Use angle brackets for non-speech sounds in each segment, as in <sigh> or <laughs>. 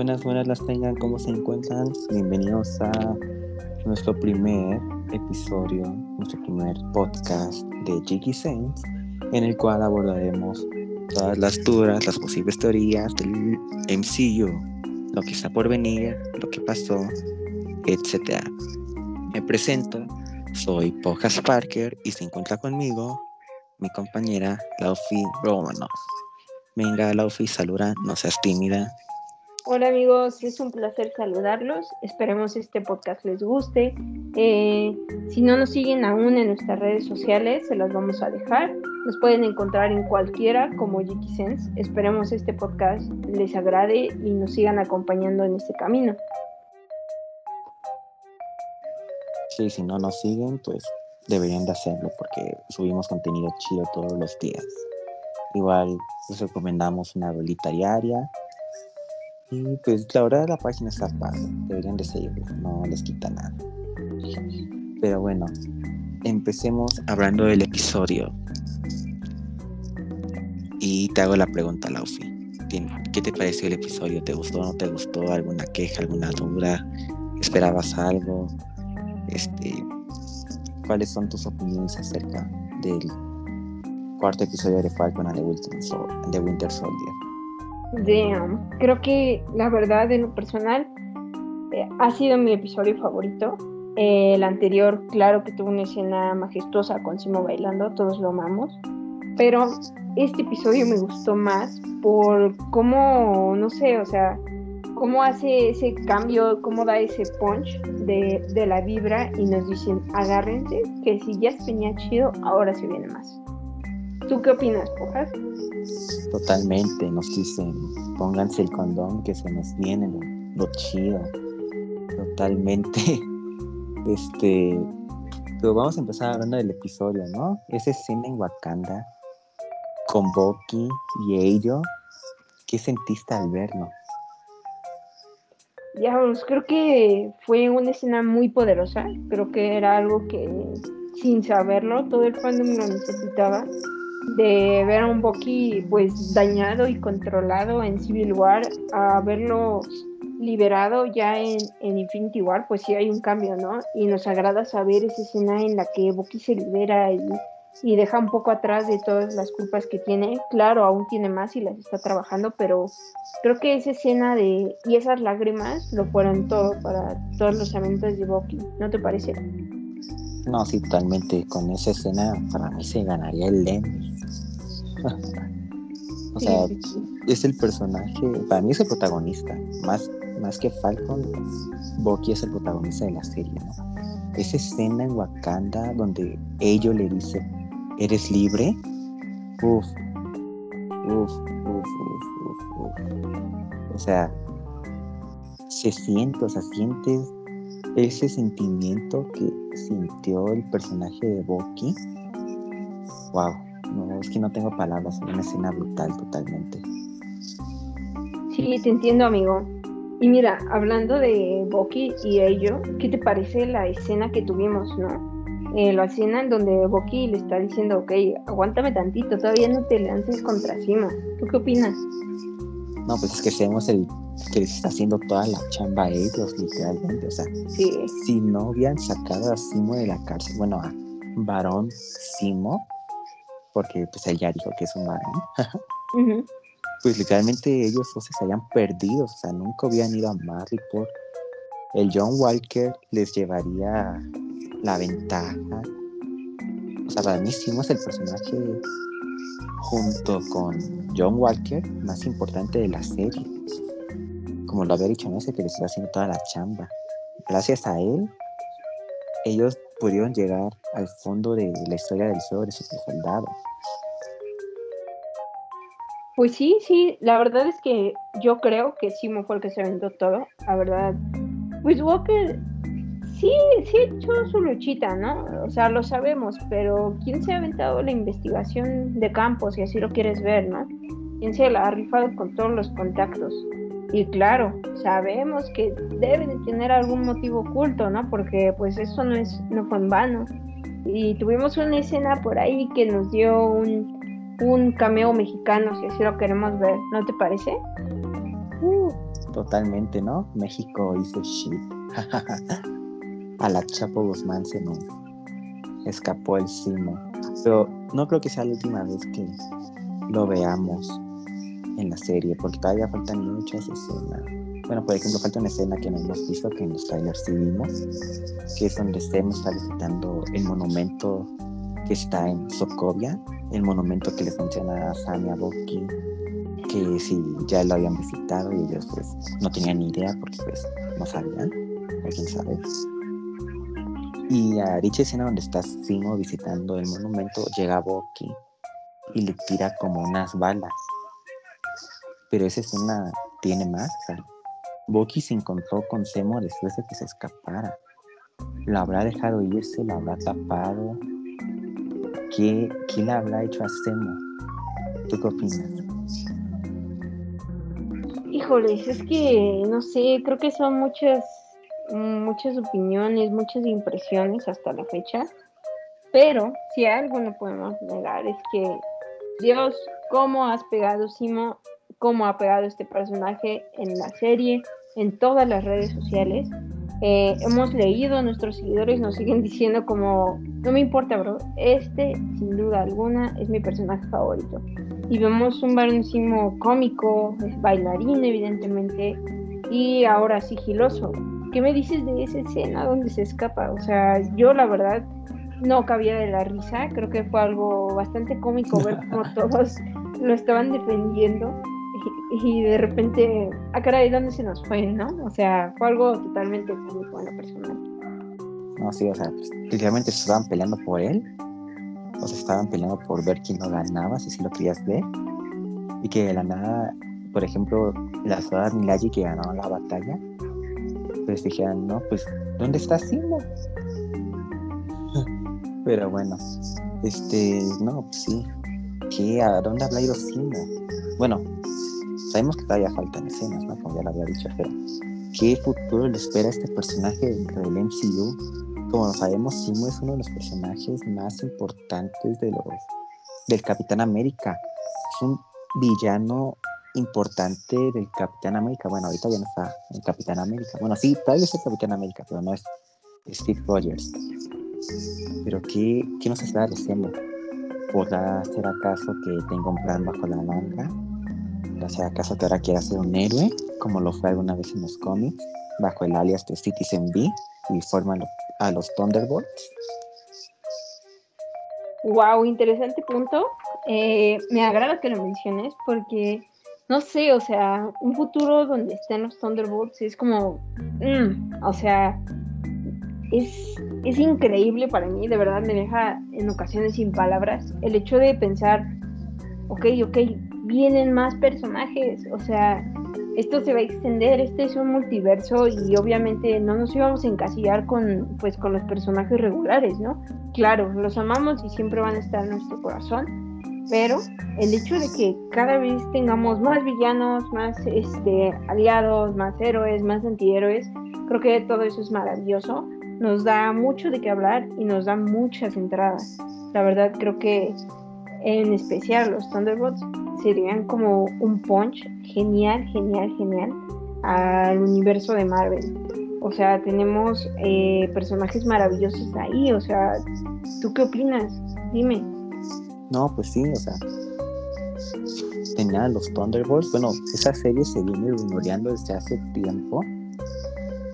Buenas, buenas las tengan, ¿cómo se encuentran? Bienvenidos a nuestro primer episodio, nuestro primer podcast de Jiggy Saints, en el cual abordaremos todas las dudas, las posibles teorías del MCU, lo que está por venir, lo que pasó, etc. Me presento, soy Pojas Parker y se encuentra conmigo mi compañera Laufi Romanov. Venga, Laufi, saluda, no seas tímida. Hola amigos, es un placer saludarlos. Esperemos este podcast les guste. Eh, si no nos siguen aún en nuestras redes sociales, se las vamos a dejar. Nos pueden encontrar en cualquiera como Sense. Esperemos este podcast les agrade y nos sigan acompañando en este camino. Sí, si no nos siguen, pues deberían de hacerlo porque subimos contenido chido todos los días. Igual les recomendamos una velita diaria y pues la verdad la página está padre, deberían de seguirla, no les quita nada. Pero bueno, empecemos hablando del episodio. Y te hago la pregunta, Laufi. ¿Qué te pareció el episodio? ¿Te gustó o no te gustó? ¿Alguna queja, alguna duda? ¿Esperabas algo? Este, ¿Cuáles son tus opiniones acerca del cuarto episodio de Falcon and the Winter Soldier? Damn. Creo que la verdad, en lo personal, eh, ha sido mi episodio favorito. Eh, el anterior, claro que tuvo una escena majestuosa con Simo bailando, todos lo amamos. Pero este episodio me gustó más por cómo, no sé, o sea, cómo hace ese cambio, cómo da ese punch de, de la vibra y nos dicen, agárrense, que si ya se venía chido, ahora se viene más. ¿Tú qué opinas, Pojas? Totalmente, nos dicen, pónganse el condón que se nos viene lo, chido. Totalmente. <laughs> Este, pero vamos a empezar hablando del episodio, ¿no? Esa escena en Wakanda con Bucky y ello, ¿qué sentiste al verlo? Ya, pues, creo que fue una escena muy poderosa. Creo que era algo que, sin saberlo, todo el fandom lo necesitaba de ver a un Bucky pues dañado y controlado en Civil War a verlo liberado ya en, Infinity War, pues sí hay un cambio, ¿no? Y nos agrada saber esa escena en la que Bucky se libera y, y deja un poco atrás de todas las culpas que tiene. Claro, aún tiene más y las está trabajando, pero creo que esa escena de y esas lágrimas lo fueron todo para todos los eventos de Bucky, ¿no te parece? No, sí, totalmente. Con esa escena para mí se ganaría el Emmy. <laughs> o sea, es el personaje, para mí es el protagonista. Más, más que Falcon, Bucky es el protagonista de la serie, ¿no? Esa escena en Wakanda donde ellos le dice, ¿eres libre? Uf, uf, uf, uf, uf, O sea, se siente, o sea, sientes ese sentimiento que sintió el personaje de Bucky, wow, no, es que no tengo palabras, es una escena brutal totalmente. Sí, te entiendo, amigo. Y mira, hablando de Bucky y ello, ¿qué te parece la escena que tuvimos, no? Eh, la escena en donde Bucky le está diciendo, ok, aguántame tantito, todavía no te lances contra cima. ¿Tú qué opinas? No, pues es que seamos el que les está haciendo toda la chamba a ellos, literalmente. O sea, si no hubieran sacado a Simo de la cárcel, bueno, a varón Simo, porque pues él ya dijo que es un varón, <laughs> pues literalmente ellos o se habían perdido, o sea, nunca habían ido a Mariport. El John Walker les llevaría la ventaja. O sea, para mí es el personaje junto con John Walker más importante de la serie como lo había dicho, no sé que les está haciendo toda la chamba. Gracias a él, ellos pudieron llegar al fondo de la historia del sobre super soldado. Pues sí, sí, la verdad es que yo creo que Simo fue el que se aventó todo, la verdad. Pues Walker sí, sí hecho su luchita, ¿no? O sea, lo sabemos, pero ¿quién se ha aventado la investigación de campo, si así lo quieres ver, ¿no? ¿Quién se la ha rifado con todos los contactos? Y claro, sabemos que deben de tener algún motivo oculto, ¿no? Porque pues eso no, es, no fue en vano. Y tuvimos una escena por ahí que nos dio un, un cameo mexicano, si así lo queremos ver, ¿no te parece? Uh, Totalmente, ¿no? México hizo shit. <laughs> a la Chapo Guzmán se nos escapó el simo. Pero no creo que sea la última vez que lo veamos en la serie, porque todavía faltan muchas escenas. Bueno, por ejemplo, falta una escena que no hemos visto, que en los trailers sí vimos, que es donde estemos está visitando el monumento que está en Sokovia, el monumento que les menciona a Samia Boki, que si ya lo habían visitado y ellos pues no tenían ni idea porque pues no sabían, quién sabe. Y a dicha escena donde está Simo visitando el monumento, llega Boki y le tira como unas balas. Pero esa escena tiene más. Boki se encontró con Semo después de que se escapara. ¿Lo habrá dejado irse? ¿Lo habrá tapado? ¿Qué, qué le habrá hecho a Semo? ¿Tú qué opinas? Híjoles, es que no sé, creo que son muchas, muchas opiniones, muchas impresiones hasta la fecha. Pero si algo no podemos negar es que Dios, cómo has pegado Simo, cómo ha pegado este personaje en la serie, en todas las redes sociales. Eh, hemos leído, nuestros seguidores nos siguen <laughs> diciendo como, no me importa, bro, este sin duda alguna es mi personaje favorito. Y vemos un baronísimo cómico, es bailarín evidentemente, y ahora sigiloso. ¿Qué me dices de esa escena donde se escapa? O sea, yo la verdad no cabía de la risa, creo que fue algo bastante cómico ver cómo <laughs> todos lo estaban defendiendo y de repente, ah, caray, ¿dónde se nos fue, no? O sea, fue algo totalmente cómico en la persona. No, sí, o sea, literalmente estaban peleando por él, o se estaban peleando por ver quién no ganaba, si sí lo querías ver, y que de la nada, por ejemplo, las ciudad Milaji que ganaron la batalla, pues dijeron, no, pues, ¿dónde está Simo? <laughs> Pero bueno, este, no, pues sí, ¿qué? ¿A dónde habrá ido Simo? Bueno, Sabemos que todavía faltan escenas, ¿no? Como ya lo había dicho, pero ¿qué futuro le espera a este personaje dentro del MCU? Como lo sabemos, Simo es uno de los personajes más importantes de los, del Capitán América. Es un villano importante del Capitán América. Bueno, ahorita ya no está el Capitán América. Bueno, sí, todavía es el Capitán América, pero no es Steve Rogers. Pero ¿qué, qué nos está diciendo? ¿Podrá ser acaso que tenga un plan bajo la manga? Sea acaso que ahora quiera ser un héroe, como lo fue alguna vez en los cómics, bajo el alias de Citizen B y forma a los Thunderbolts. Wow, interesante punto. Eh, me agrada que lo menciones porque, no sé, o sea, un futuro donde estén los Thunderbolts es como, mm, o sea, es, es increíble para mí, de verdad me deja en ocasiones sin palabras el hecho de pensar, ok, ok, vienen más personajes, o sea, esto se va a extender, este es un multiverso y obviamente no nos íbamos a encasillar con, pues, con los personajes regulares, ¿no? Claro, los amamos y siempre van a estar en nuestro corazón, pero el hecho de que cada vez tengamos más villanos, más este, aliados, más héroes, más antihéroes, creo que todo eso es maravilloso, nos da mucho de qué hablar y nos da muchas entradas. La verdad creo que en especial los Thunderbolts serían como un punch genial, genial, genial al universo de Marvel. O sea, tenemos eh, personajes maravillosos ahí. O sea, ¿tú qué opinas? Dime. No, pues sí, o sea, tenía los Thunderbolts. Bueno, esa serie se viene rumoreando desde hace tiempo.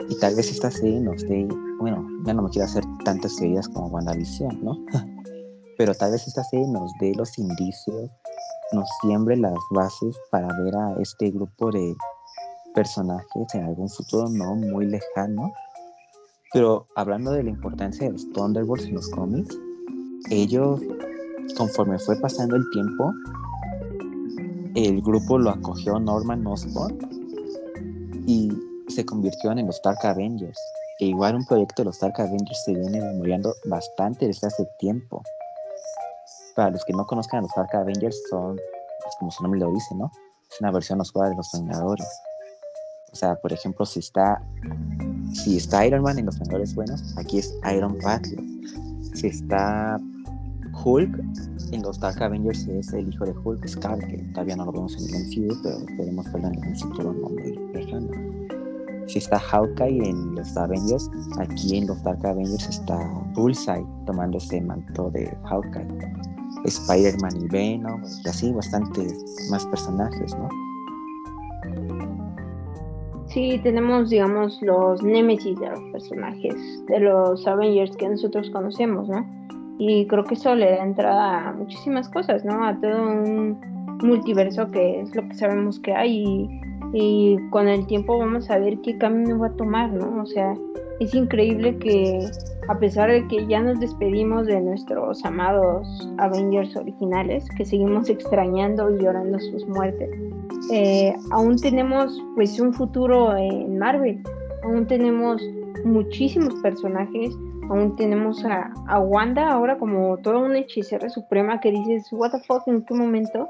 Y tal vez esta serie nos dé, bueno, ya no me quiero hacer tantas series como WandaVision, ¿no? <laughs> Pero tal vez esta serie nos dé los indicios nos siembre las bases para ver a este grupo de personajes en algún futuro no muy lejano. Pero hablando de la importancia de los Thunderbolts en los cómics, ellos, conforme fue pasando el tiempo, el grupo lo acogió Norman Osborn y se convirtieron en los Dark Avengers. Que igual un proyecto de los Dark Avengers se viene memoriando bastante desde hace tiempo para los que no conozcan a los Dark Avengers, son, pues, como su nombre lo dice, ¿no? Es una versión oscura de los Vengadores. O sea, por ejemplo, si está, si está Iron Man en los Vengadores buenos, aquí es Iron Patriot. Si está Hulk, en los Dark Avengers es el hijo de Hulk, Scar, que todavía no lo vemos en el MCU, pero esperemos verlo en un futuro no muy lejano. si está Hawkeye en los Avengers, aquí en los Dark Avengers está Bullseye tomando ese manto de Hawkeye. Spider-Man y Venom, y así bastante más personajes, ¿no? Sí, tenemos, digamos, los némesis de los personajes de los Avengers que nosotros conocemos, ¿no? Y creo que eso le da entrada a muchísimas cosas, ¿no? A todo un multiverso que es lo que sabemos que hay y, y con el tiempo vamos a ver qué camino va a tomar, ¿no? O sea, es increíble que a pesar de que ya nos despedimos de nuestros amados Avengers originales, que seguimos extrañando y llorando sus muertes, eh, aún tenemos pues un futuro en Marvel, aún tenemos muchísimos personajes, aún tenemos a, a Wanda ahora como toda una hechicera suprema que dices, what the fuck, ¿en qué momento?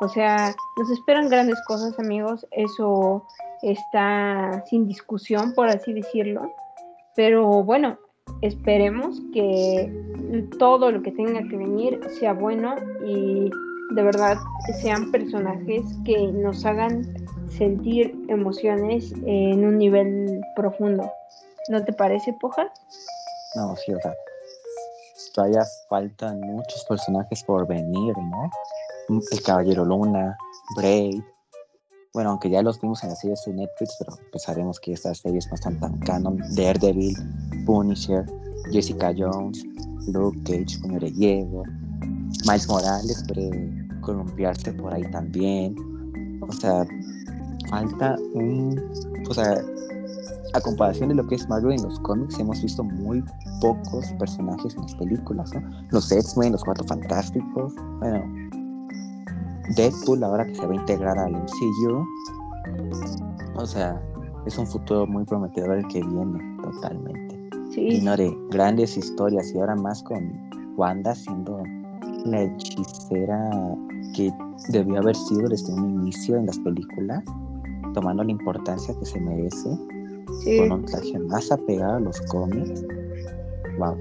O sea, nos esperan grandes cosas amigos, eso está sin discusión, por así decirlo. Pero bueno, esperemos que todo lo que tenga que venir sea bueno y de verdad sean personajes que nos hagan sentir emociones en un nivel profundo. ¿No te parece, Poja? No, sí, o sea, todavía faltan muchos personajes por venir, ¿no? El Caballero Luna, Bray, bueno, aunque ya los vimos en las series de Netflix, pero pues sabemos que estas series no están tan canon. Daredevil, Punisher, Jessica Jones, Luke Cage, Puño de Hielo, Miles Morales puede columpiarse por ahí también. O sea, falta un. O sea, a comparación de lo que es Marvel en los cómics, hemos visto muy pocos personajes en las películas, ¿no? Los X-Men, los Cuatro Fantásticos, bueno, Deadpool ahora que se va a integrar al MCU. O sea, es un futuro muy prometedor el que viene totalmente. Sí. Lleno de grandes historias y ahora más con Wanda siendo la hechicera que debió haber sido desde un inicio en las películas, tomando la importancia que se merece, con un traje más apegado a los cómics. Wow.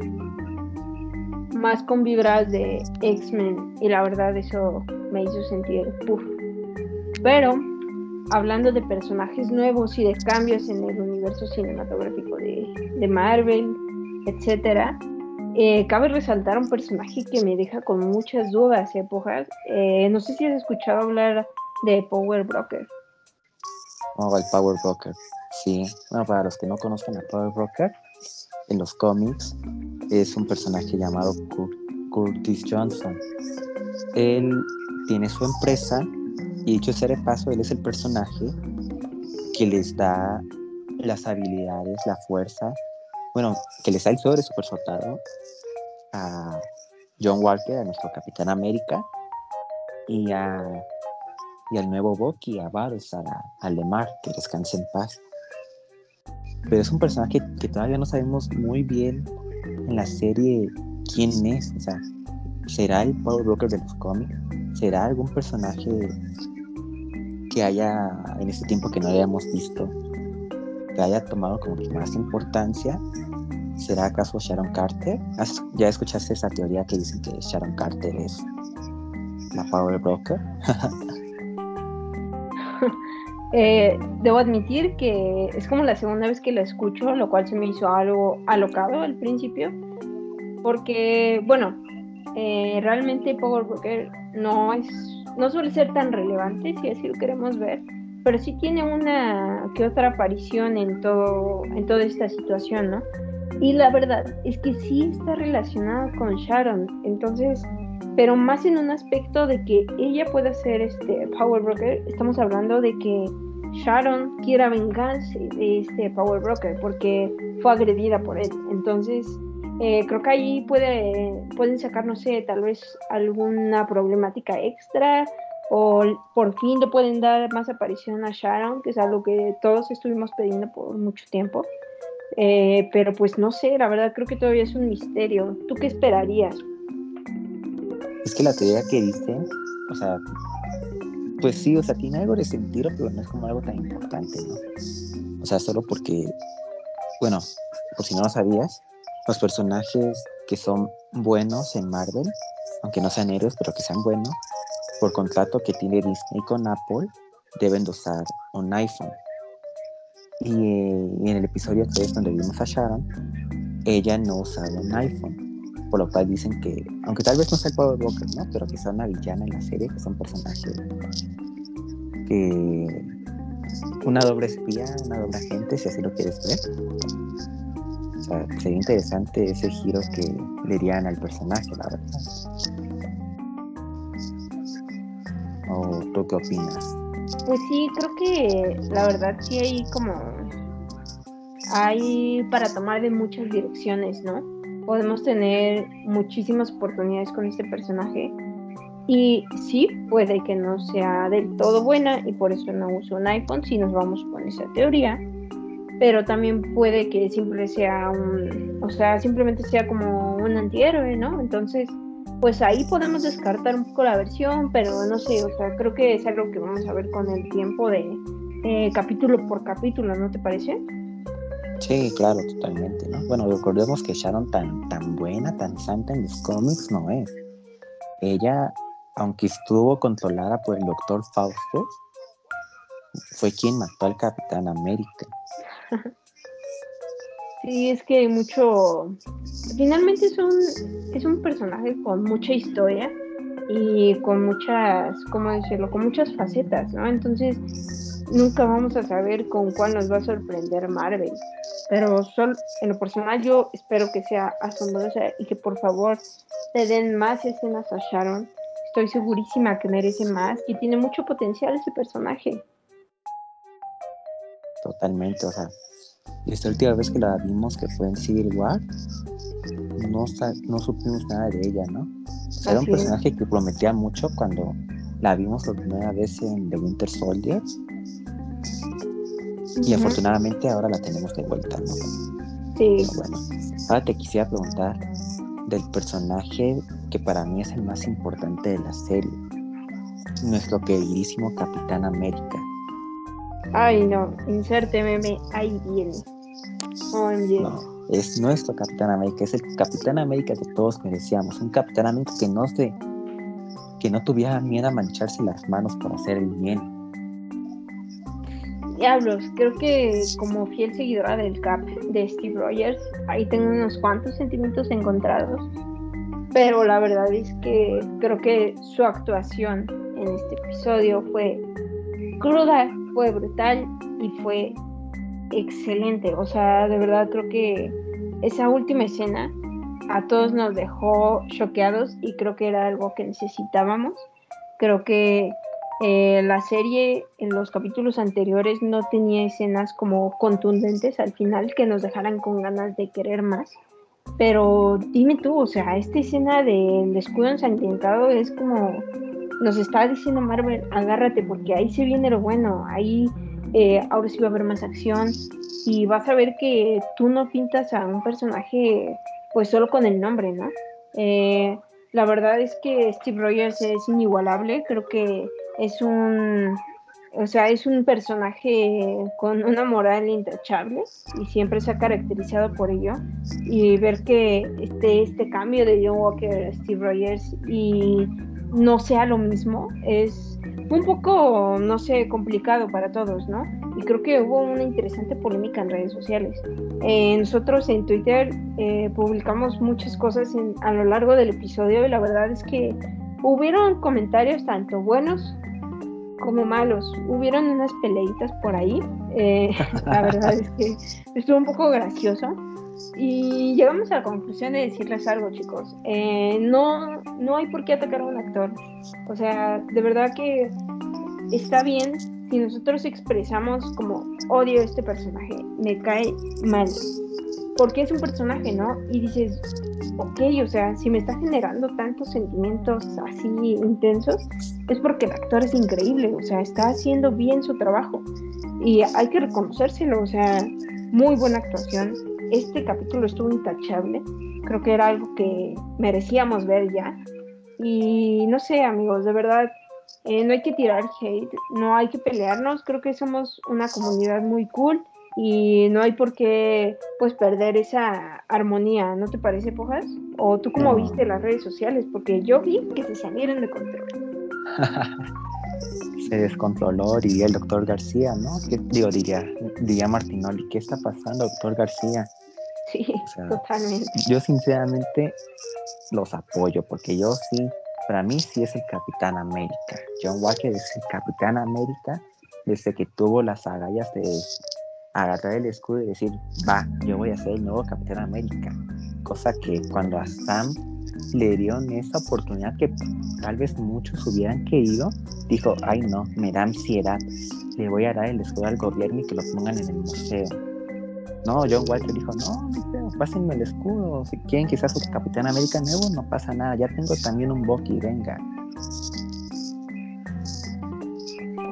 Más con vibras de X-Men y la verdad eso me hizo sentir puff. Pero, hablando de personajes nuevos y de cambios en el universo cinematográfico de, Marvel, etcétera, eh, cabe resaltar un personaje que me deja con muchas dudas y. Eh, no sé si has escuchado hablar de Power Broker. Oh, el Power Broker. Sí. Bueno, para los que no conozcan a Power Broker, en los cómics es un personaje llamado Curtis Johnson. Él tiene su empresa y dicho sea de paso, él es el personaje que les da las habilidades, la fuerza, bueno, que les da el sobre super soltado a John Walker, a nuestro Capitán América, y, a, y al nuevo Bucky, a Varus, a, a Lemar, que descanse en paz. Pero es un personaje que todavía no sabemos muy bien en la serie quién es, o sea, ¿será el Power Broker de los cómics? ¿Será algún personaje que haya, en este tiempo que no hayamos visto, que haya tomado como que más importancia? ¿Será acaso Sharon Carter? ¿Ya escuchaste esa teoría que dicen que Sharon Carter es la Power Broker? <laughs> Eh, debo admitir que es como la segunda vez que la escucho, lo cual se me hizo algo alocado al principio, porque, bueno, eh, realmente Power Broker no es no suele ser tan relevante si así lo queremos ver pero sí tiene una que otra aparición en todo en toda esta situación no y la verdad es que sí está relacionada con Sharon. Entonces pero más en un aspecto de que ella pueda ser este Power Broker estamos hablando de que Sharon quiera vengarse de este Power Broker porque fue agredida por él entonces eh, creo que ahí puede, pueden sacar, no sé, tal vez alguna problemática extra o por fin le pueden dar más aparición a Sharon, que es algo que todos estuvimos pidiendo por mucho tiempo. Eh, pero pues no sé, la verdad creo que todavía es un misterio. ¿Tú qué esperarías? Es que la teoría que dice, o sea, pues sí, o sea, tiene algo de sentido, pero no es como algo tan importante, ¿no? O sea, solo porque, bueno, por si no lo sabías, los personajes que son buenos en Marvel, aunque no sean héroes, pero que sean buenos, por contrato que tiene Disney con Apple, deben de usar un iPhone. Y, en el episodio 3 donde vimos a Sharon, ella no usaba un iPhone. Por lo cual dicen que, aunque tal vez no sea el Power Walker, ¿no? Pero quizá una villana en la serie, que es un personaje que una doble espía, una doble agente, si así lo quieres ver sería interesante ese giro que le dieran al personaje, la verdad. ¿O tú qué opinas? Pues sí, creo que la verdad sí hay como hay para tomar de muchas direcciones, ¿no? Podemos tener muchísimas oportunidades con este personaje y sí, puede que no sea del todo buena y por eso no uso un iPhone si nos vamos con esa teoría pero también puede que sea un, o sea, simplemente sea como un antihéroe, ¿no? Entonces, pues ahí podemos descartar un poco la versión, pero no sé, o sea, creo que es algo que vamos a ver con el tiempo de capítulo por capítulo, ¿no te parece? Sí, claro, totalmente, ¿no? Bueno, recordemos que Sharon tan, tan buena, tan santa en los cómics no es. Ella, aunque estuvo controlada por el doctor Fausto, fue quien mató al Capitán América. <laughs> Sí, es que hay mucho. Finalmente es un, es un personaje con mucha historia y con muchas, ¿cómo decirlo? Con muchas facetas, ¿no? Entonces, nunca vamos a saber con cuál nos va a sorprender Marvel. Pero solo, en lo personal, yo espero que sea asombrosa y que por favor le den más escenas a Sharon. Estoy segurísima que merece más y tiene mucho potencial ese personaje totalmente, o sea, esta última vez que la vimos, que fue en Civil War, no, no supimos nada de ella, ¿no? era un personaje que prometía mucho cuando la vimos la primera vez en The Winter Y afortunadamente ahora la tenemos de vuelta, ¿no? Sí. bueno, ahora te quisiera preguntar del personaje que para mí es el más importante de la serie, nuestro queridísimo Capitán América. Ay, no, inserte meme, ahí viene. No, es nuestro Capitán América, es el Capitán América que todos merecíamos. Un Capitán América que no se, que no tuviera miedo a mancharse las manos por hacer el bien. Diablos, creo que como fiel seguidora del Cap de Steve Rogers, ahí tengo unos cuantos sentimientos encontrados. Pero la verdad es que creo que su actuación en este episodio fue cruda, fue brutal y fue excelente. O sea, de verdad creo que esa última escena a todos nos dejó choqueados y creo que era algo que necesitábamos. Creo que eh, la serie en los capítulos anteriores no tenía escenas como contundentes al final que nos dejaran con ganas de querer más. Pero dime tú, o sea, esta escena del escudo ensangrentado es como nos está diciendo Marvel, agárrate porque ahí se viene lo bueno, ahí eh, ahora sí va a haber más acción y vas a ver que tú no pintas a un personaje pues solo con el nombre, ¿no? Eh, la verdad es que Steve Rogers es inigualable, creo que es un, o sea, es un personaje con una moral intachable y siempre se ha caracterizado por ello. Y ver que este, este cambio de John Walker, Steve Rogers y no sea lo mismo es un poco, no sé, complicado para todos, ¿no? Y creo que hubo una interesante polémica en redes sociales. Eh, nosotros en Twitter eh, publicamos muchas cosas a lo largo del episodio y la verdad es que hubieron comentarios tanto buenos como malos. Hubieron unas peleitas por ahí. Eh, <laughs> la verdad es que estuvo un poco gracioso. Y llegamos a la conclusión de decirles algo, chicos. Eh, no, no hay por qué atacar a un actor. O sea, de verdad que está bien si nosotros expresamos como odio a este personaje, me cae mal. Porque es un personaje, ¿no? Y dices, ok, o sea, si me está generando tantos sentimientos así intensos, es porque el actor es increíble, o sea, está haciendo bien su trabajo. Y hay que reconocérselo, o sea, muy buena actuación, este capítulo estuvo intachable. Creo que era algo que merecíamos ver ya. Y no sé, amigos, de verdad, eh, no hay que tirar hate, no hay que pelearnos. Creo que somos una comunidad muy cool y no hay por qué pues perder esa armonía, ¿no te parece, Pojas? ¿O tú cómo viste las redes sociales? Porque yo vi que se salieron de control. <laughs> se descontroló, diría el doctor García, ¿no? digo, diría, diría Martinoli, ¿qué está pasando, doctor García? Sí, totalmente. Yo sinceramente los apoyo, porque yo sí, para mí sí es el Capitán América. John Walker es el Capitán América desde que tuvo las agallas de agarrar el escudo y decir, va, yo voy a ser el nuevo Capitán América. Cosa que cuando a Sam le dieron esa oportunidad que tal vez muchos hubieran querido, dijo, ay no, me da ansiedad, le voy a dar el escudo al gobierno y que lo pongan en el museo. No, John Walker dijo, no, no, pásenme el escudo, si quieren quizás su Capitán América nuevo, no pasa nada, ya tengo también un Bucky, venga.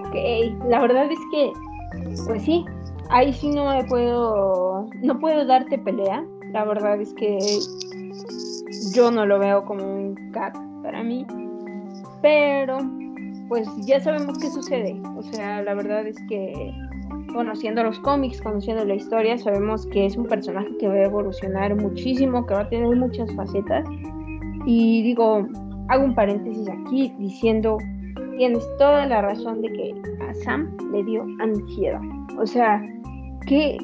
Ok, la verdad es que, pues sí, ahí sí no me puedo, no puedo darte pelea, la verdad es que yo no lo veo como un cat para mí, pero pues ya sabemos qué sucede. O sea, la verdad es que conociendo los cómics, conociendo la historia, sabemos que es un personaje que va a evolucionar muchísimo, que va a tener muchas facetas. Y digo, hago un paréntesis aquí diciendo, tienes toda la razón de que a Sam le dio ansiedad. O sea, qué,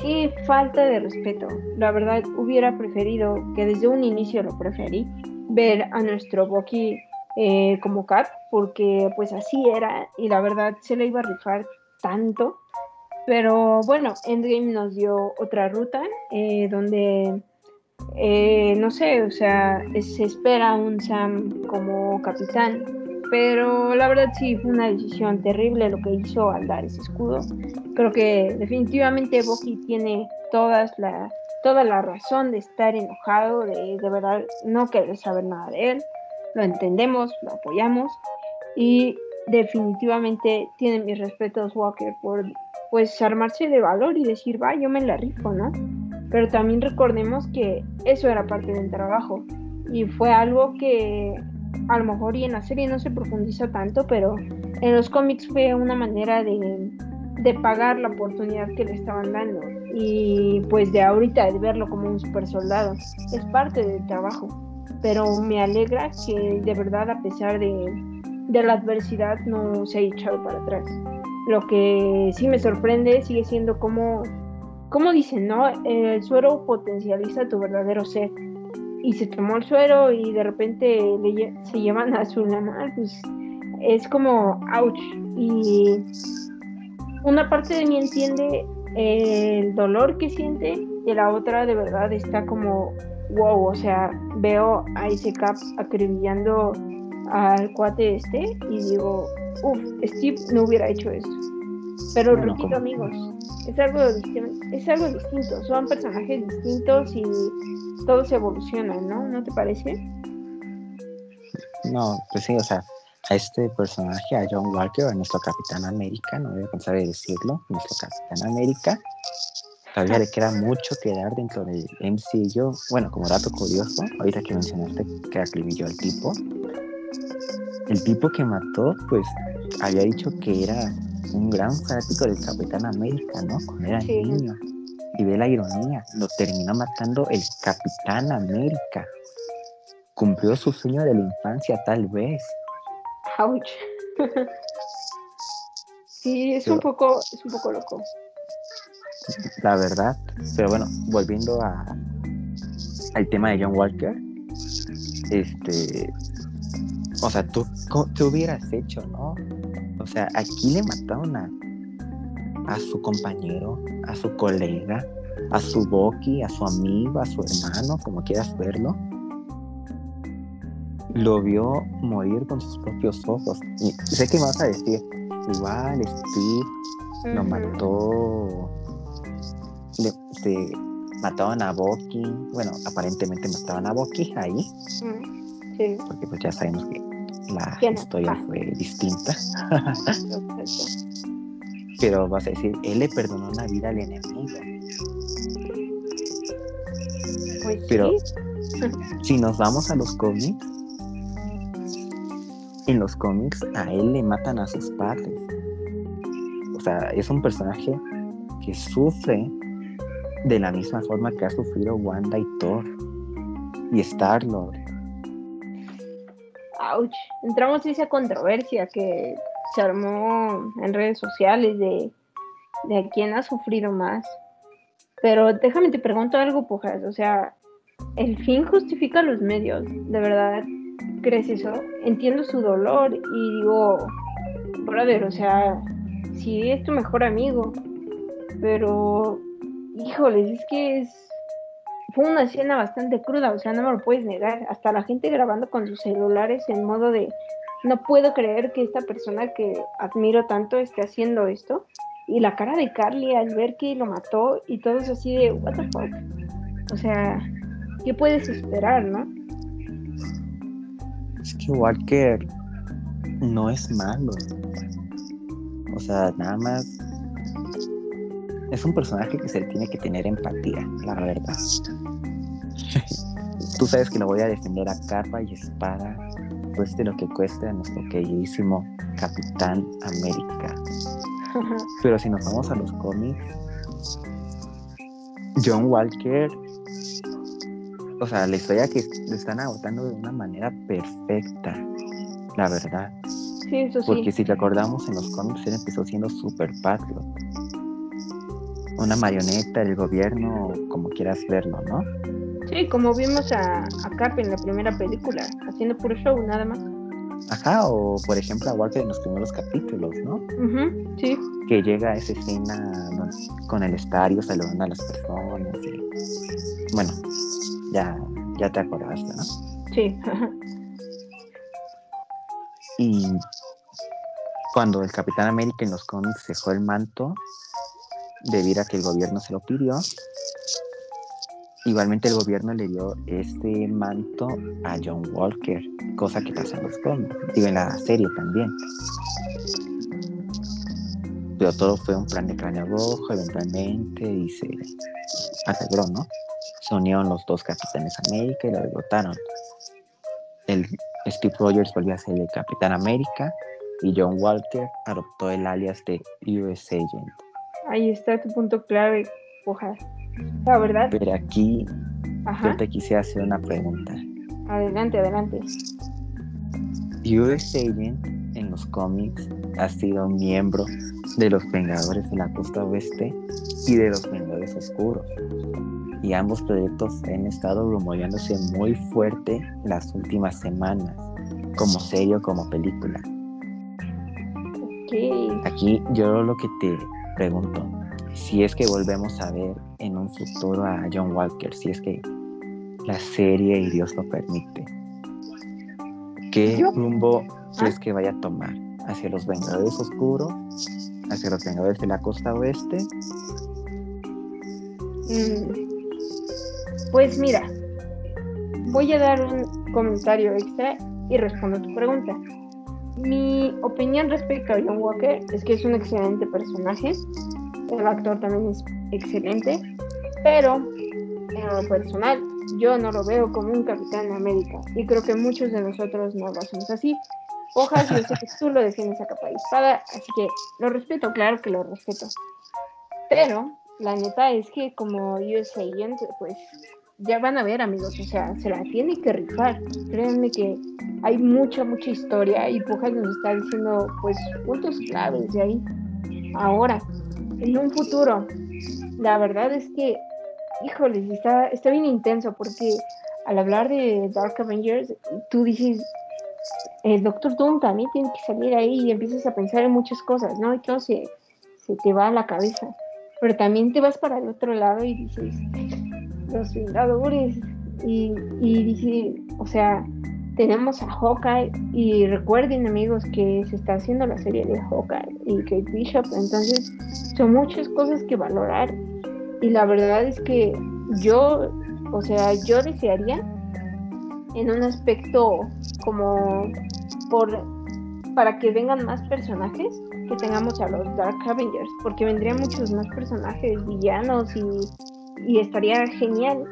qué falta de respeto. La verdad, hubiera preferido, que desde un inicio lo preferí, ver a nuestro Bucky eh, como Cat, porque pues así era y la verdad se le iba a rifar tanto. Pero bueno, Endgame nos dio otra ruta eh, donde, eh, no sé, o sea, se espera un Sam como capitán, pero la verdad sí fue una decisión terrible lo que hizo al dar ese escudo. Creo que definitivamente Bucky tiene todas la, toda la razón de estar enojado, de de verdad no querer saber nada de él lo entendemos, lo apoyamos y definitivamente tienen mis respetos Walker por pues armarse de valor y decir, va, yo me la rifo, ¿no? Pero también recordemos que eso era parte del trabajo y fue algo que a lo mejor y en la serie no se profundiza tanto, pero en los cómics fue una manera de, de pagar la oportunidad que le estaban dando y pues de ahorita de verlo como un super soldado es parte del trabajo pero me alegra que de verdad a pesar de, la adversidad no se haya echado para atrás. Lo que sí me sorprende sigue siendo como, como dicen, ¿no? El suero potencializa tu verdadero ser. Y se tomó el suero y de repente se llevan a su lama, pues es como, ouch. Y una parte de mí entiende el dolor que siente y la otra de verdad está como wow, o sea, veo a ese Cap acribillando al cuate este y digo, uff, Steve no hubiera hecho eso. Pero repito, amigos, es algo, es algo distinto, son personajes distintos y todos evolucionan, ¿no? ¿No te parece? No, pues sí, o sea, a este personaje, a John Walker, a nuestro Capitán América, no voy a pensar en decirlo, nuestro Capitán América, todavía le queda mucho que dar dentro del MCU. Bueno, como dato curioso, ahorita que mencionaste que acribilló al tipo, el tipo que mató, pues había dicho que era un gran fanático del Capitán América, ¿no? Cuando era niño. Y ve la ironía, lo terminó matando el Capitán América. Cumplió su sueño de la infancia, tal vez. Ouch. <laughs> sí, es un poco, es un poco loco la verdad. Pero bueno, volviendo a, al tema de John Walker, este, o sea, tú, ¿qué hubieras hecho, no? O sea, aquí le mataron a, a su compañero, a su colega, a su boqui, a su amigo, a su hermano, como quieras verlo. Lo vio morir con sus propios ojos. Y sé que me vas a decir, igual Steve lo mató este, mataban a Boki, bueno, aparentemente mataban a Boki ahí, sí. porque pues ya sabemos que la historia fue distinta. Pero vas a decir, él le perdonó la vida al enemigo. Pues Pero si nos vamos a los cómics, en los cómics a él le matan a sus padres. O sea, es un personaje que sufre de la misma forma que ha sufrido Wanda y Thor y Star-Lord. Ouch, entramos en esa controversia que se armó en redes sociales de, de quién ha sufrido más. Pero déjame te pregunto algo, Pujas. O sea, el fin justifica los medios. De verdad, ¿crees eso? Entiendo su dolor y digo, brother, o sea, sí es tu mejor amigo. Pero, híjoles, es que es. Fue una escena bastante cruda, o sea, no me lo puedes negar. Hasta la gente grabando con sus celulares en modo de. No puedo creer que esta persona que admiro tanto esté haciendo esto. Y la cara de Carly al ver que lo mató y todo es así de, ¿What the fuck? O sea, ¿qué puedes esperar, no? Es que Walker no es malo. O sea, nada más es un personaje que se le tiene que tener empatía, la verdad. <laughs> Tú sabes que lo voy a defender a capa y espada, cueste lo que cueste a nuestro queridísimo Capitán América. Pero si nos vamos a los cómics, John Walker, o sea, la historia que le están agotando de una manera perfecta, la verdad. Sí, eso sí. Porque si recordamos en los cómics, él empezó siendo super patriot. Una marioneta del gobierno, como quieras verlo, ¿no? Sí, como vimos a, a Cap en la primera película, haciendo puro show, nada más. Ajá, o por ejemplo a Walker en los primeros capítulos, ¿no? sí. Que llega a esa escena con el estadio saludando a las personas. Y... Bueno, ya, ya te acordaste, ¿no? Sí. y cuando el Capitán América en los cómics dejó el manto, debido a que el gobierno se lo pidió, Igualmente el gobierno le dio este manto a John Walker, cosa que pasa en los cómics, digo en la serie también. Pero todo fue un plan de cráneo rojo eventualmente y se arregló, ¿no? Se unieron los dos Capitanes América y lo derrotaron. El Steve Rogers volvió a ser el Capitán América y John Walker adoptó el alias de US Agent. Ahí está tu punto clave, ojalá. La verdad. Pero aquí yo te quisiera hacer una pregunta. Adelante, adelante. US Agent en los cómics ha sido miembro de los Vengadores de la Costa Oeste y de los Vengadores Oscuros. Y ambos proyectos han estado rumoreándose muy fuerte las últimas semanas, como serio como película. Aquí yo lo que te pregunto, si es que volvemos a ver en un futuro a John Walker, si es que la serie y Dios lo permite. ¿Qué rumbo crees que vaya a tomar? ¿Hacia los Vengadores Oscuros? ¿Hacia los Vengadores de la Costa Oeste? Mm, pues mira, voy a dar un comentario extra y respondo a tu pregunta. Mi opinión respecto a John Walker es que es un excelente personaje el actor también es excelente, pero en lo personal yo no lo veo como un Capitán de América y creo que muchos de nosotros no lo hacemos así. Ojalá yo sé que tú lo defiendes a capa y espada, así que lo respeto, claro que lo respeto. Pero la neta es que como US Agent, pues ya van a ver amigos, o sea, se la tiene que rifar. Créanme que hay mucha, mucha historia y Pujas nos está diciendo pues puntos claves de ahí. Ahora, en un futuro. La verdad es que, híjoles, está, está bien intenso porque al hablar de Dark Avengers, tú dices, el Doctor Doom también tiene que salir ahí y empiezas a pensar en muchas cosas, ¿no? Se, se te va a la cabeza. Pero también te vas para el otro lado y dices, los Vengadores, y, y dices, o sea, tenemos a Hawkeye y recuerden amigos que se está haciendo la serie de Hawkeye y Kate Bishop, entonces son muchas cosas que valorar y la verdad es que yo, o sea, yo desearía en un aspecto como por para que vengan más personajes que tengamos a los Dark Avengers porque vendrían muchos más personajes villanos y, y estaría genial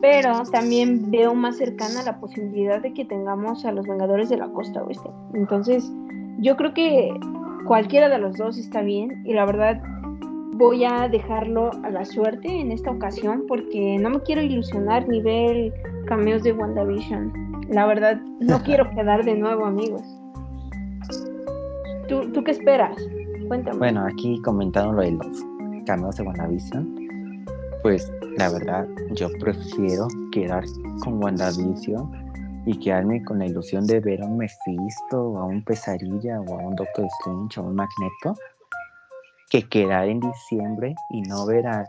pero también veo más cercana la posibilidad de que tengamos a los Vengadores de la Costa Oeste. Entonces, yo creo que cualquiera de los dos está bien y la verdad voy a dejarlo a la suerte en esta ocasión porque no me quiero ilusionar ni ver cameos de WandaVision. La verdad, no <laughs> quiero quedar de nuevo amigos. ¿Tú, ¿Tú qué esperas? Cuéntame. Bueno, aquí comentando lo de los cameos de WandaVision, pues la verdad yo prefiero quedar con WandaVision y quedarme con la ilusión de ver a un Mephisto, o a un Pesadilla, o a un Doctor Strange, o a un Magneto, que quedar en diciembre y no ver a,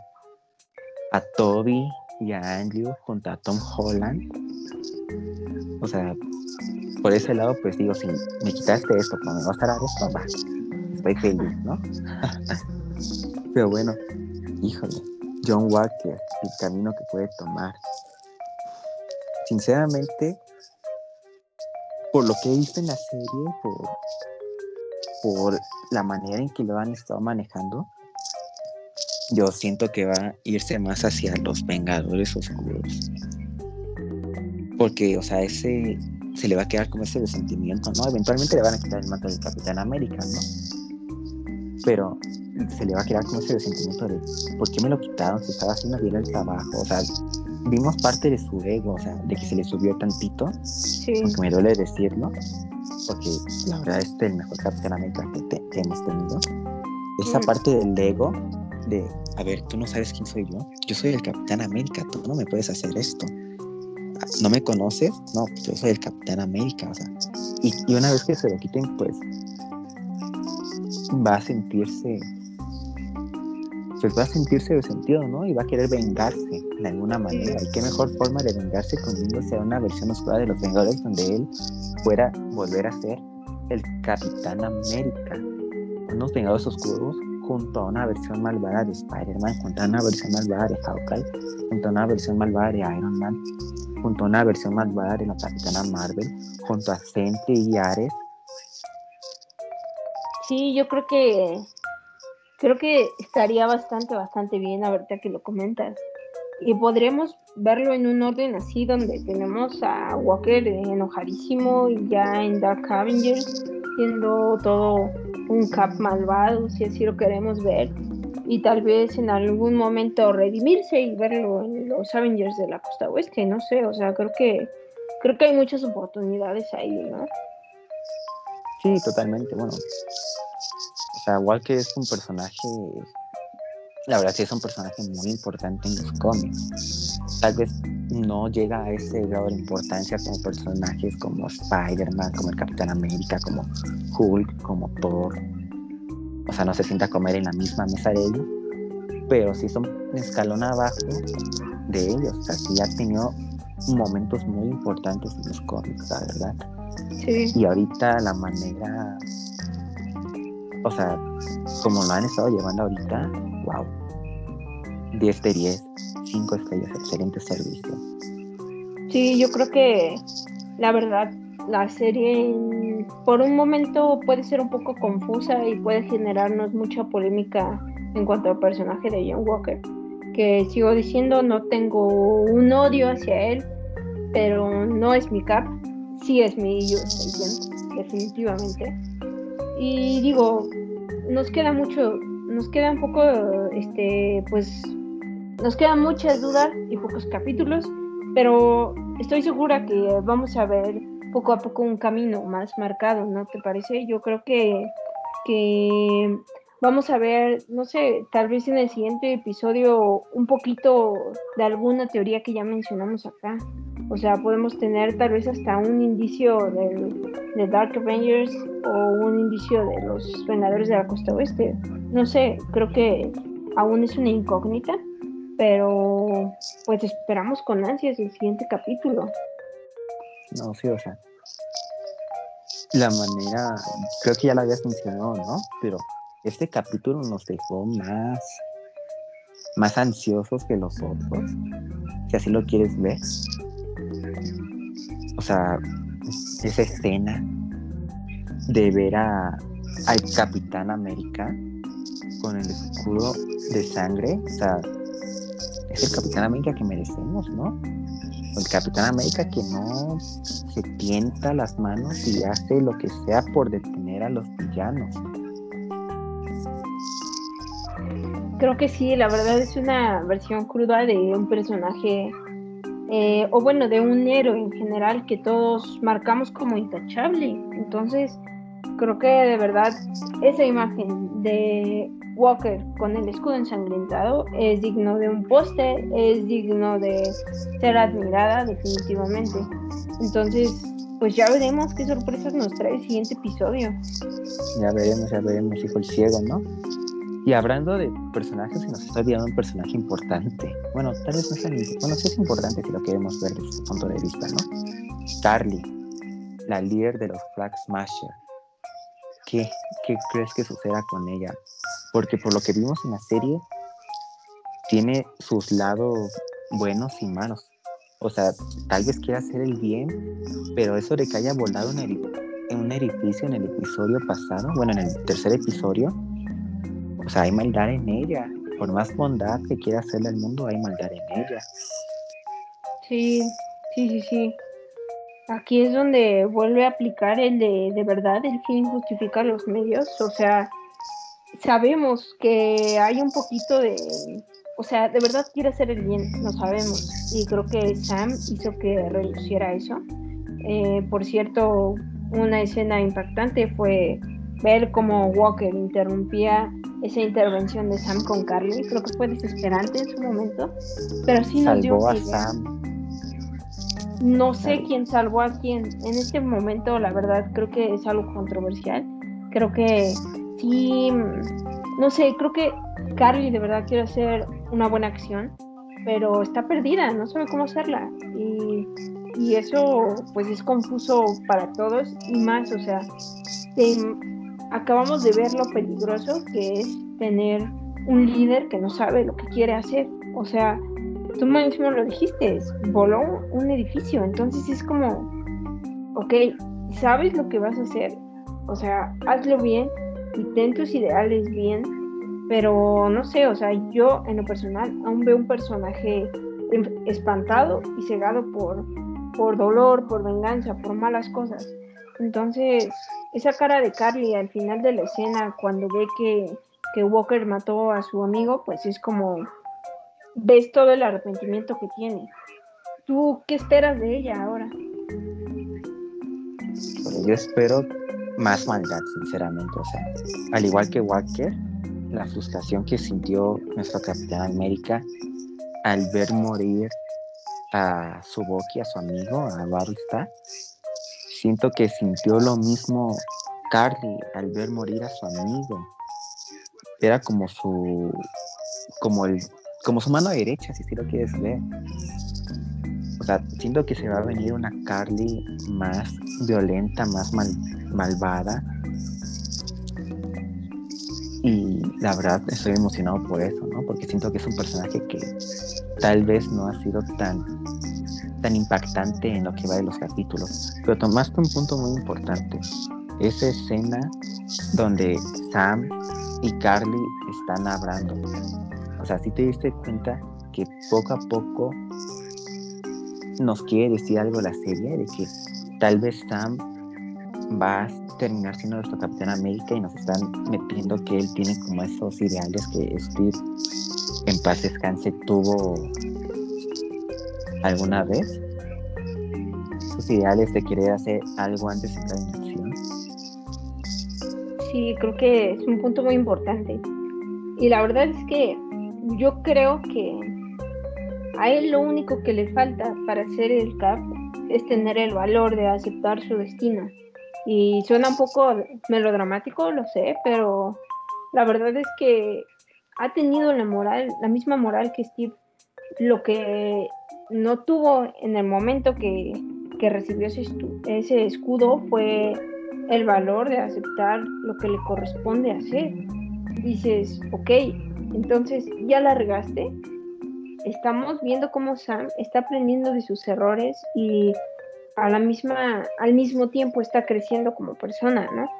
Toby y a Andrew junto a Tom Holland. O sea, por ese lado, pues digo, si me quitaste esto, cuando me vas a dar esto, va, estoy feliz, ¿no? <laughs> Pero bueno, híjole, John Walker, el camino que puede tomar. Sinceramente, por lo que he visto en la serie, por, la manera en que lo han estado manejando, yo siento que va a irse más hacia los Vengadores Oscuros. Porque, o sea, ese se le va a quedar como ese resentimiento, ¿no? Eventualmente le van a quitar el manto del Capitán América, ¿no? Pero se le va a quedar como ese resentimiento de ¿por qué me lo quitaron si estaba haciendo bien el trabajo? O sea, vimos parte de su ego, o sea, de que se le subió tantito, sí. aunque me duele decirlo, porque la verdad es el mejor Capitán América que, que hemos tenido. Esa mm. parte del ego de, a ver, tú no sabes quién soy yo, yo soy el Capitán América, tú no me puedes hacer esto. ¿No me conoces? No, yo soy el Capitán América, o sea. Y, y una vez que se lo quiten, pues va a sentirse pues va a sentirse resentido, ¿no? Y va a querer vengarse de alguna manera. ¿Y qué mejor forma de vengarse con a una versión oscura de los Vengadores donde él pueda volver a ser el Capitán América? Unos Vengadores oscuros junto a una versión malvada de Spider-Man, junto a una versión malvada de Hawkeye, junto a una versión malvada de Iron Man, junto a una versión malvada de la Capitana Marvel, junto a Sentry y Ares. Sí, yo creo que creo que estaría bastante, bastante bien ahorita que lo comentas. Y podríamos verlo en un orden así, donde tenemos a Walker enojadísimo y ya en Dark Avengers, siendo todo un cap malvado, si así lo queremos ver. Y tal vez en algún momento redimirse y verlo en los Avengers de la costa oeste, no sé, o sea, creo que creo que hay muchas oportunidades ahí, ¿no? Sí, totalmente. Bueno, sea, Walker es un personaje, la verdad sí es un personaje muy importante en los cómics. Tal vez no llega a ese grado de importancia como personajes como Spider-Man, como el Capitán América, como Hulk, como Thor. O sea, no se sienta a comer en la misma mesa de ellos, pero sí son un escalón abajo de ellos. O sea, sí ha tenido momentos muy importantes en los cómics, la verdad. Sí. Y ahorita la manera o sea, como lo han estado llevando ahorita, wow. 10 de 10, 5 estrellas, excelente servicio. Sí, yo creo que la verdad, la serie por un momento puede ser un poco confusa y puede generarnos mucha polémica en cuanto al personaje de John Walker. Que sigo diciendo, no tengo un odio hacia él, pero no es mi cap, sí es mi yo definitivamente. Y digo, nos queda mucho, nos queda un poco, este, pues, nos quedan muchas dudas y pocos capítulos, pero estoy segura que vamos a ver poco a poco un camino más marcado, ¿no te parece? Yo creo que, que vamos a ver, no sé, tal vez en el siguiente episodio un poquito de alguna teoría que ya mencionamos acá. O sea, podemos tener tal vez hasta un indicio de, Dark Avengers o un indicio de los Vengadores de la Costa Oeste. No sé, creo que aún es una incógnita, pero pues esperamos con ansias el siguiente capítulo. No, sí, o sea, la manera, creo que ya la habías mencionado, ¿no? Pero este capítulo nos dejó más, más ansiosos que los otros, si así lo quieres ver o sea, esa escena de ver a, al Capitán América con el escudo de sangre, o sea, es el Capitán América que merecemos, ¿no? El Capitán América que no se tienta las manos y hace lo que sea por detener a los villanos. Creo que sí, la verdad es una versión cruda de un personaje eh, o bueno, de un héroe en general que todos marcamos como intachable. Entonces, creo que de verdad esa imagen de Walker con el escudo ensangrentado es digno de un póster, es digno de ser admirada definitivamente. Entonces, pues ya veremos qué sorpresas nos trae el siguiente episodio. Ya veremos, ya veremos, hijo el ciego, ¿no? Y hablando de personajes, se nos está olvidando un personaje importante. Bueno, tal vez no sea bueno, sí es importante si lo queremos ver desde este punto de vista, ¿no? Carly, la líder de los Flag Smasher. ¿Qué, ¿Qué crees que suceda con ella? Porque por lo que vimos en la serie, tiene sus lados buenos y malos. O sea, tal vez quiera hacer el bien, pero eso de que haya volado en, el, en un edificio en el episodio pasado, bueno, en el tercer episodio, o sea, hay maldad en ella. Por más bondad que quiera hacerle al mundo, hay maldad en ella. Sí, sí, sí, sí. Aquí es donde vuelve a aplicar el de, de verdad, el fin justifica los medios. O sea, sabemos que hay un poquito de o sea, de verdad quiere hacer el bien, lo sabemos. Y creo que Sam hizo que reduciera eso. Eh, por cierto, una escena impactante fue ver cómo Walker interrumpía esa intervención de Sam con Carly. Creo que fue desesperante en su momento, pero sí nos dio a Sam. No sé quién salvó a quién. En este momento, la verdad, creo que es algo controversial. Creo que sí, no sé, creo que Carly de verdad quiere hacer una buena acción, pero está perdida, no sabe cómo hacerla. Y, eso pues es confuso para todos y más, o sea, acabamos de ver lo peligroso que es tener un líder que no sabe lo que quiere hacer. O sea, tú mismo lo dijiste, voló un edificio, entonces es como, ok, sabes lo que vas a hacer, o sea, hazlo bien y ten tus ideales bien pero no sé, o sea, yo en lo personal aún veo un personaje espantado y cegado por, por dolor, por venganza, por malas cosas. Entonces, esa cara de Carly al final de la escena, cuando ve que, que Walker mató a su amigo, pues es como, ves todo el arrepentimiento que tiene. ¿Tú qué esperas de ella ahora? Yo espero más maldad, sinceramente. O sea, al igual que Walker, la frustración que sintió nuestro Capitán América al ver morir a su Suboki, a su amigo, a Battlestar. Siento que sintió lo mismo Carly al ver morir a su amigo. Era como su como el como su mano derecha, si así lo quieres ver. O sea, siento que se va a venir una Carly más violenta, más malvada, y la verdad estoy emocionado por eso, ¿no? Porque siento que es un personaje que tal vez no ha sido tan, tan impactante en lo que va de los capítulos. Pero tomaste un punto muy importante. Esa escena donde Sam y Carly están hablando. O sea, si te diste cuenta que poco a poco nos quiere decir algo la serie de que tal vez Sam va a terminar siendo nuestro Capitán América y nos están metiendo que él tiene como esos ideales que Steve en paz descanse tuvo alguna vez. Esos ideales de querer hacer algo antes de en acción. Sí, creo que es un punto muy importante. Y la verdad es que yo creo que a él lo único que le falta para ser el Cap es tener el valor de aceptar su destino y suena un poco melodramático, lo sé, pero la verdad es que ha tenido la moral, la misma moral que Steve. Lo que no tuvo en el momento que, recibió ese, ese escudo fue el valor de aceptar lo que le corresponde hacer. Dices, ok, entonces ya la regaste. Estamos viendo cómo Sam está aprendiendo de sus errores y a la misma, al mismo tiempo está creciendo como persona, ¿no?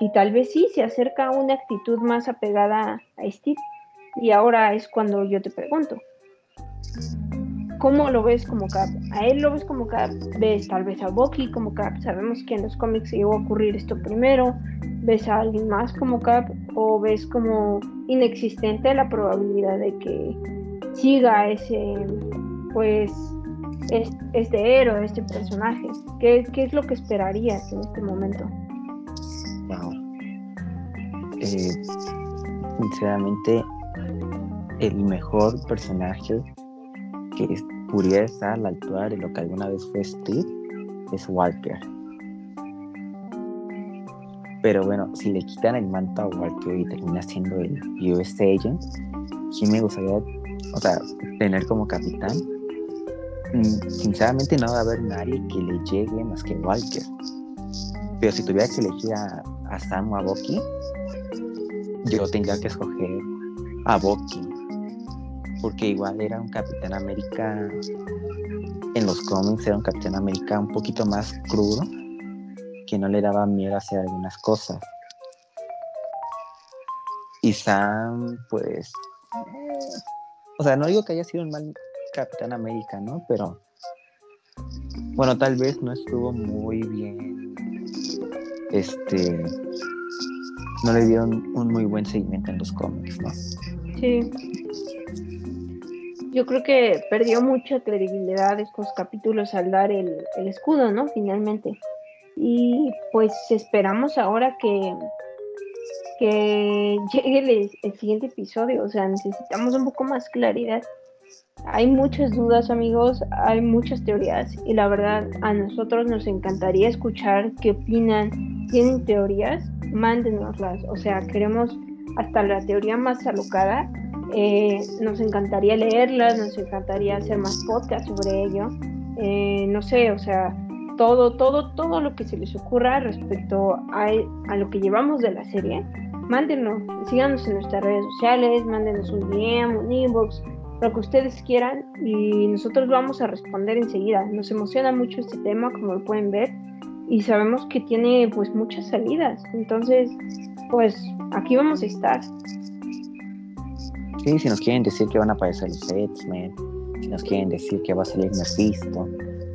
Y tal vez sí se acerca a una actitud más apegada a Steve. Y ahora es cuando yo te pregunto, ¿cómo lo ves como Cap? ¿A él lo ves como Cap? ¿Ves tal vez a Bucky como Cap? Sabemos que en los cómics llegó a ocurrir esto primero. ¿Ves a alguien más como Cap? ¿O ves como inexistente la probabilidad de que siga ese, pues, este héroe, este personaje? ¿Qué, ¿Qué, es lo que esperarías en este momento? wow. Eh, sinceramente, el mejor personaje que pudiera estar a la altura de lo que alguna vez fue Steve es Walker. Pero bueno, si le quitan el manto a Walker y termina siendo el US Agent, sí me gustaría, o sea, tener como capitán. Mm, sinceramente no va a haber nadie que le llegue más que Walker. Pero si tuviera que elegir a, a Sam o a Bucky, yo tendría que escoger a Bucky. Porque igual era un Capitán América, en los cómics era un Capitán América un poquito más crudo, que no le daba miedo hacer algunas cosas. Y Sam, pues, o sea, no digo que haya sido un mal Capitán América, ¿no? Pero, bueno, tal vez no estuvo muy bien este no le dieron un muy buen seguimiento en los cómics, ¿no? Sí. Yo creo que perdió mucha credibilidad estos capítulos al dar el, escudo, ¿no? Finalmente. Y pues esperamos ahora que, que llegue el, el, siguiente episodio. O sea, necesitamos un poco más claridad. Hay muchas dudas, amigos, hay muchas teorías y la verdad a nosotros nos encantaría escuchar qué opinan tienen teorías, mándenoslas. O sea, queremos hasta la teoría más alocada. Eh, nos encantaría leerlas, nos encantaría hacer más podcasts sobre ello. Eh, no sé, o sea, todo, todo, todo lo que se les ocurra respecto a, a lo que llevamos de la serie, mándenos, síganos en nuestras redes sociales, mándenos un DM, un inbox, lo que ustedes quieran y nosotros vamos a responder enseguida. Nos emociona mucho este tema, como lo pueden ver y sabemos que tiene pues muchas salidas. Entonces, pues aquí vamos a estar. Sí, si nos quieren decir que van a aparecer los X-Men, si nos quieren decir que va a salir Mephisto,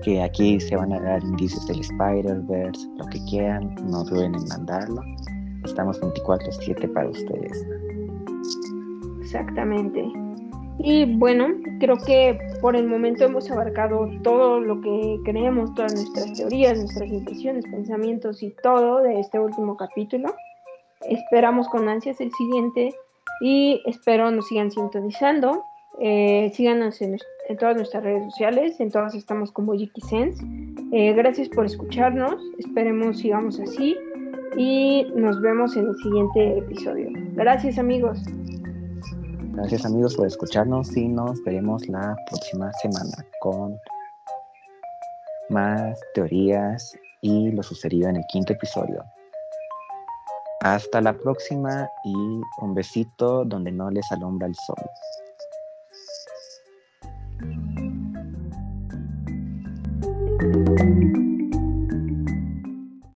que aquí se van a dar indicios del Spider-Verse, lo que quieran, no duden en mandarlo. Estamos 24/7 para ustedes. Exactamente. Y bueno, creo que por el momento hemos abarcado todo lo que creemos, todas nuestras teorías, nuestras impresiones, pensamientos y todo de este último capítulo. Esperamos con ansias el siguiente y espero nos sigan sintonizando. Eh, síganos en, todas nuestras redes sociales, en todas estamos como Yiki Sense. Eh, gracias por escucharnos, esperemos sigamos así y nos vemos en el siguiente episodio. Gracias amigos. Gracias amigos por escucharnos y nos veremos la próxima semana con más teorías y lo sucedido en el quinto episodio. Hasta la próxima y un besito donde no les alumbra el sol.